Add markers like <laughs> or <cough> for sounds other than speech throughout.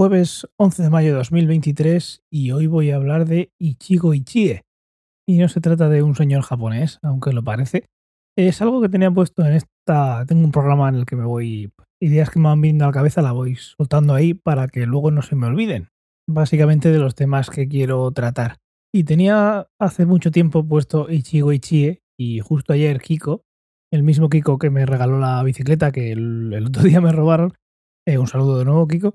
jueves 11 de mayo de 2023 y hoy voy a hablar de Ichigo Ichie. Y no se trata de un señor japonés, aunque lo parece. Es algo que tenía puesto en esta... Tengo un programa en el que me voy... Ideas que me van viendo a la cabeza la voy soltando ahí para que luego no se me olviden. Básicamente de los temas que quiero tratar. Y tenía hace mucho tiempo puesto Ichigo Ichie y justo ayer Kiko, el mismo Kiko que me regaló la bicicleta que el, otro <laughs> día me robaron, eh, un saludo de nuevo Kiko,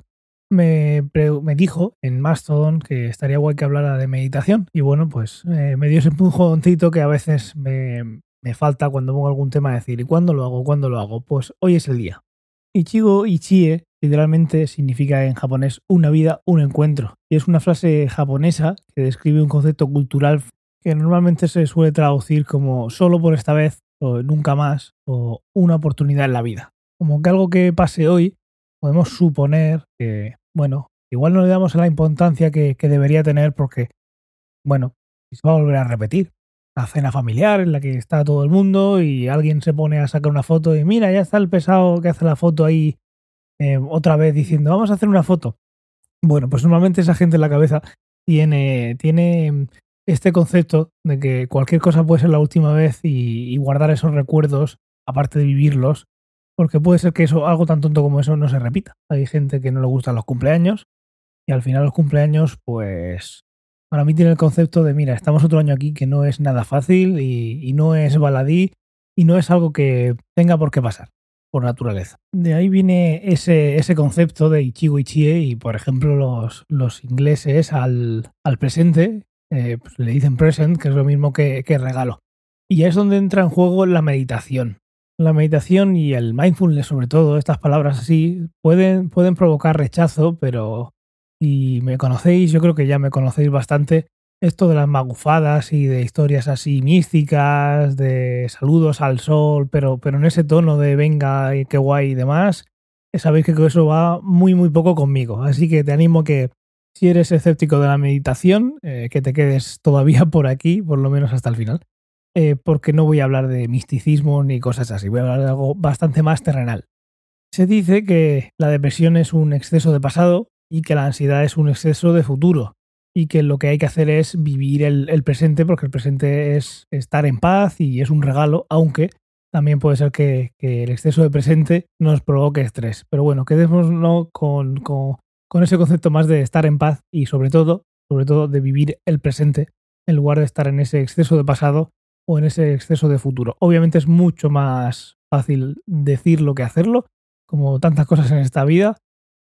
me, me, dijo en Mastodon que estaría guay que hablara de meditación. Y bueno, pues eh, me dio ese empujoncito que a veces me, me falta cuando pongo algún tema a decir, ¿y cuándo lo hago? ¿Cuándo lo hago? Pues hoy es el día. Ichigo Ichie literalmente significa en japonés una vida, un encuentro. Y es una frase japonesa que describe un concepto cultural que normalmente se suele traducir como solo por esta vez, o nunca más, o una oportunidad en la vida. Como que algo que pase hoy podemos suponer que, bueno, igual no le damos la importancia que, debería tener porque, bueno, se va a volver a repetir. La cena familiar en la que está todo el mundo y alguien se pone a sacar una foto y mira, ya está el pesado que hace la foto ahí eh, otra vez diciendo, vamos a hacer una foto. Bueno, pues normalmente esa gente en la cabeza tiene, tiene este concepto de que cualquier cosa puede ser la última vez y guardar esos recuerdos, aparte de vivirlos, porque puede ser que eso, algo tan tonto como eso, no se repita. Hay gente que no le gustan los cumpleaños y al final los cumpleaños, pues, para mí tiene el concepto de, mira, estamos otro año aquí que no es nada fácil y, no es baladí y no es algo que tenga por qué pasar por naturaleza. De ahí viene ese, ese concepto de Ichigo Ichie y, por ejemplo, los, los ingleses al, al presente eh, pues le dicen present, que es lo mismo que, que regalo. Y es donde entra en juego la meditación la meditación y el mindfulness, sobre todo, estas palabras así, pueden, pueden provocar rechazo, pero si me conocéis, yo creo que ya me conocéis bastante, esto de las magufadas y de historias así místicas, de saludos al sol, pero, pero en ese tono de venga y qué guay y demás, sabéis que eso va muy, muy poco conmigo. Así que te animo que si eres escéptico de la meditación, eh, que te quedes todavía por aquí, por lo menos hasta el final. Eh, porque no voy a hablar de misticismo ni cosas así, voy a hablar de algo bastante más terrenal. Se dice que la depresión es un exceso de pasado y que la ansiedad es un exceso de futuro y que lo que hay que hacer es vivir el, presente porque el presente es estar en paz y es un regalo, aunque también puede ser que, el exceso de presente nos provoque estrés. Pero bueno, quedémonos con, con, con ese concepto más de estar en paz y sobre todo, sobre todo de vivir el presente en lugar de estar en ese exceso de pasado o en ese exceso de futuro. Obviamente es mucho más fácil decirlo que hacerlo, como tantas cosas en esta vida,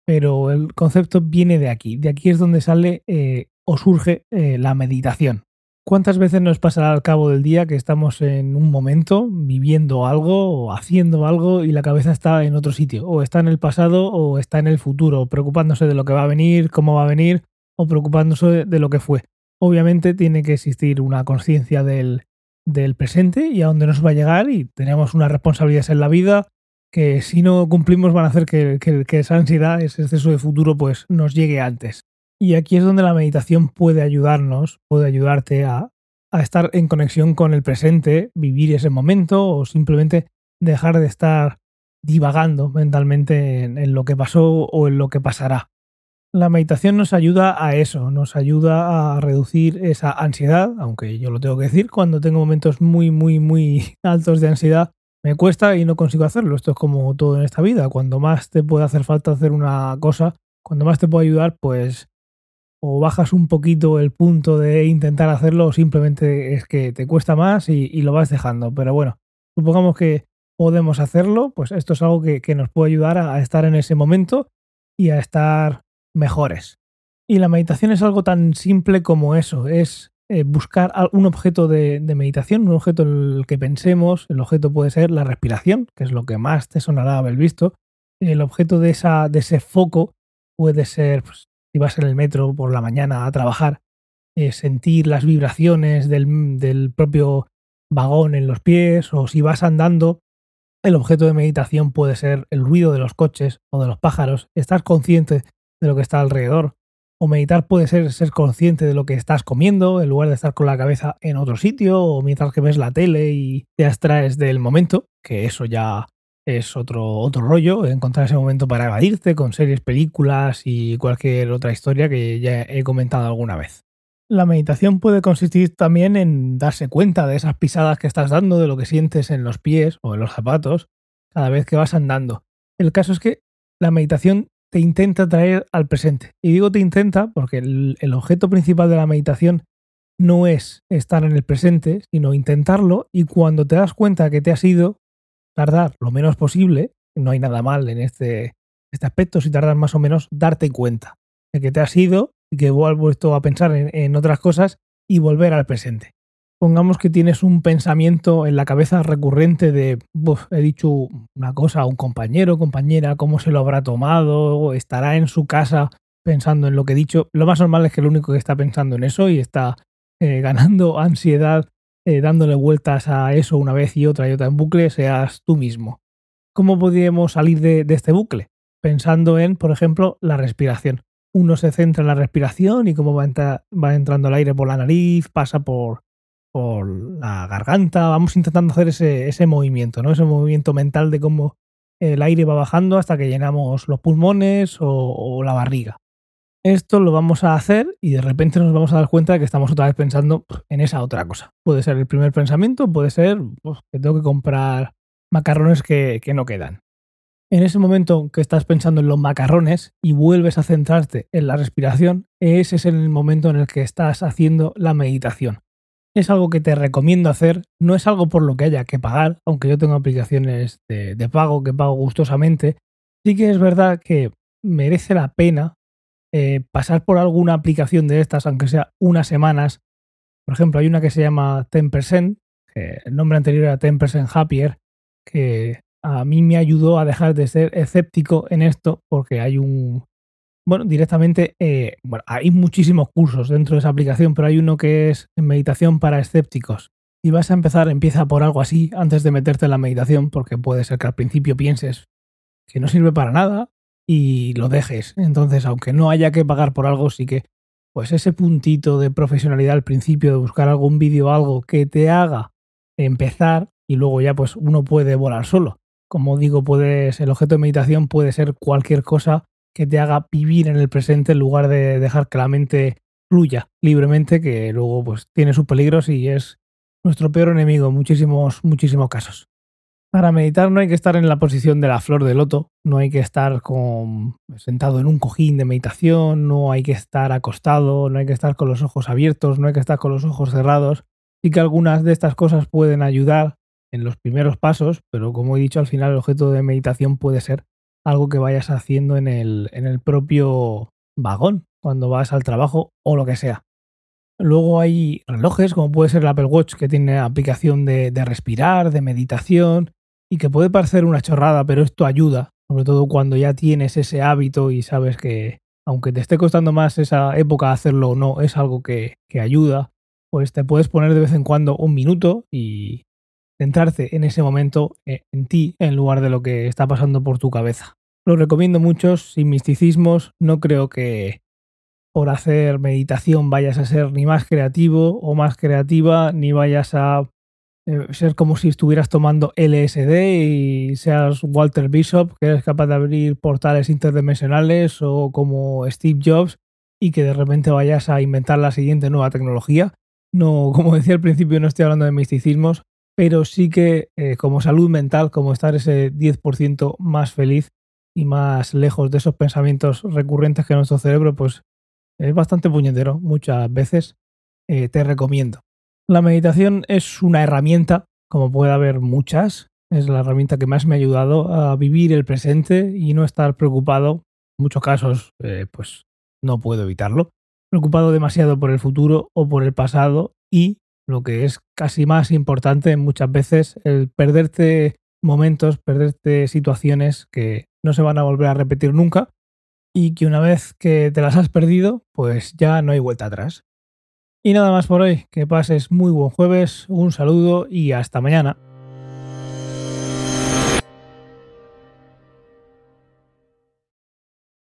pero el concepto viene de aquí. De aquí es donde sale eh, o surge eh, la meditación. ¿Cuántas veces nos pasará al cabo del día que estamos en un momento viviendo algo o haciendo algo y la cabeza está en otro sitio? O está en el pasado o está en el futuro, preocupándose de lo que va a venir, cómo va a venir o preocupándose de lo que fue. Obviamente tiene que existir una conciencia del, del presente y a dónde nos va a llegar y tenemos unas responsabilidades en la vida que si no cumplimos van a hacer que, esa ansiedad, ese exceso de futuro pues nos llegue antes. Y aquí es donde la meditación puede ayudarnos, puede ayudarte a, estar en conexión con el presente, vivir ese momento o simplemente dejar de estar divagando mentalmente en lo que pasó o en lo que pasará. La meditación nos ayuda a eso, nos ayuda a reducir esa ansiedad, aunque yo lo tengo que decir, cuando tengo momentos muy, muy, muy <laughs> altos de ansiedad, me cuesta y no consigo hacerlo. Esto es como todo en esta vida. Cuando más te puede hacer falta hacer una cosa, cuando más te puede ayudar, pues o bajas un poquito el punto de intentar hacerlo o simplemente es que te cuesta más y, lo vas dejando. Pero bueno, supongamos que podemos hacerlo, pues esto es algo que, nos puede ayudar a estar en ese momento y a estar mejores. Y la meditación es algo tan simple como eso, es eh, buscar un objeto de, meditación, un objeto en el que pensemos, el objeto puede ser la respiración, que es lo que más te sonará haber visto, el objeto de, esa, de ese foco puede ser, pues, si vas en el metro por la mañana a trabajar, eh, sentir las vibraciones del, del propio vagón en los pies, o si vas andando, el objeto de meditación puede ser el ruido de los coches o de los pájaros, estar consciente de lo que está alrededor. O meditar puede ser ser consciente de lo que estás comiendo en lugar de estar con la cabeza en otro sitio o mientras que ves la tele y te abstraes del momento, que eso ya es otro, otro rollo, encontrar ese momento para evadirte con series, películas y cualquier otra historia que ya he comentado alguna vez. La meditación puede consistir también en darse cuenta de esas pisadas que estás dando, de lo que sientes en los pies o en los zapatos cada vez que vas andando. El caso es que la meditación te intenta traer al presente. Y digo te intenta porque el, el objeto principal de la meditación no es estar en el presente, sino intentarlo y cuando te das cuenta que te has ido, tardar lo menos posible, no hay nada mal en este, este aspecto, si tardas más o menos, darte cuenta de que te has ido y que has vuelto a pensar en, otras cosas y volver al presente. Pongamos que tienes un pensamiento en la cabeza recurrente de, he dicho una cosa a un compañero, compañera, cómo se lo habrá tomado, estará en su casa pensando en lo que he dicho. Lo más normal es que el único que está pensando en eso y está eh, ganando <laughs> ansiedad eh, dándole vueltas a eso una vez y otra y otra en bucle, seas tú mismo. ¿Cómo podríamos salir de, este bucle? Pensando en, por ejemplo, la respiración. Uno se centra en la respiración y cómo va, va entrando el aire por la nariz, pasa por, por la garganta. Vamos intentando hacer ese, ese movimiento, ¿no? Ese movimiento mental de cómo el aire va bajando hasta que llenamos los pulmones o la barriga. Esto lo vamos a hacer y de repente nos vamos a dar cuenta de que estamos otra vez pensando en esa otra cosa. Puede ser el primer pensamiento, puede ser pues, que tengo que comprar macarrones que, que no quedan. En ese momento que estás pensando en los macarrones y vuelves a centrarte en la respiración, ese es el momento en el que estás haciendo la meditación. Es algo que te recomiendo hacer, no es algo por lo que haya que pagar, aunque yo tengo aplicaciones de, pago que pago gustosamente. Sí que es verdad que merece la pena eh, pasar por alguna aplicación de estas, aunque sea unas semanas. Por ejemplo, hay una que se llama 10%, que el nombre anterior era 10% Happier, que a mí me ayudó a dejar de ser escéptico en esto, porque hay un. Bueno, directamente, eh, bueno, hay muchísimos cursos dentro de esa aplicación, pero hay uno que es meditación para escépticos. Si vas a empezar, empieza por algo así antes de meterte en la meditación, porque puede ser que al principio pienses que no sirve para nada y lo dejes. Entonces, aunque no haya que pagar por algo, sí que pues ese puntito de profesionalidad al principio de buscar algún vídeo algo que te haga empezar y luego ya pues uno puede volar solo. Como digo, puedes el objeto de meditación puede ser cualquier cosa que te haga vivir en el presente en lugar de dejar que la mente fluya libremente, que luego pues tiene sus peligros y es nuestro peor enemigo en muchísimos muchísimos casos. Para meditar no hay que estar en la posición de la flor de loto, no hay que estar sentado en un cojín de meditación, no hay que estar acostado, no hay que estar con los ojos abiertos, no hay que estar con los ojos cerrados. Sí que algunas de estas cosas pueden ayudar en los primeros pasos, pero como he dicho al final el objeto de meditación puede ser algo que vayas haciendo en el, en el propio vagón, cuando vas al trabajo o lo que sea. Luego hay relojes, como puede ser el Apple Watch, que tiene aplicación de, de respirar, de meditación, y que puede parecer una chorrada, pero esto ayuda, sobre todo cuando ya tienes ese hábito y sabes que, aunque te esté costando más esa época hacerlo o no, es algo que, que ayuda, pues te puedes poner de vez en cuando un minuto y centrarte en ese momento eh, en ti en lugar de lo que está pasando por tu cabeza. Lo recomiendo mucho, sin misticismos, no creo que por hacer meditación vayas a ser ni más creativo o más creativa, ni vayas a eh, ser como si estuvieras tomando LSD y seas Walter Bishop, que eres capaz de abrir portales interdimensionales, o como Steve Jobs, y que de repente vayas a inventar la siguiente nueva tecnología. No, como decía al principio, no estoy hablando de misticismos, pero sí que eh, como salud mental, como estar ese 10% más feliz y más lejos de esos pensamientos recurrentes que nuestro cerebro, pues es bastante puñetero muchas veces. Eh, te recomiendo. La meditación es una herramienta, como puede haber muchas, es la herramienta que más me ha ayudado a vivir el presente y no estar preocupado. En muchos casos, eh, pues no puedo evitarlo. Preocupado demasiado por el futuro o por el pasado y, lo que es casi más importante muchas veces, el perderte momentos, perderte situaciones que no se van a volver a repetir nunca y que una vez que te las has perdido, pues ya no hay vuelta atrás. Y nada más por hoy, que pases muy buen jueves, un saludo y hasta mañana.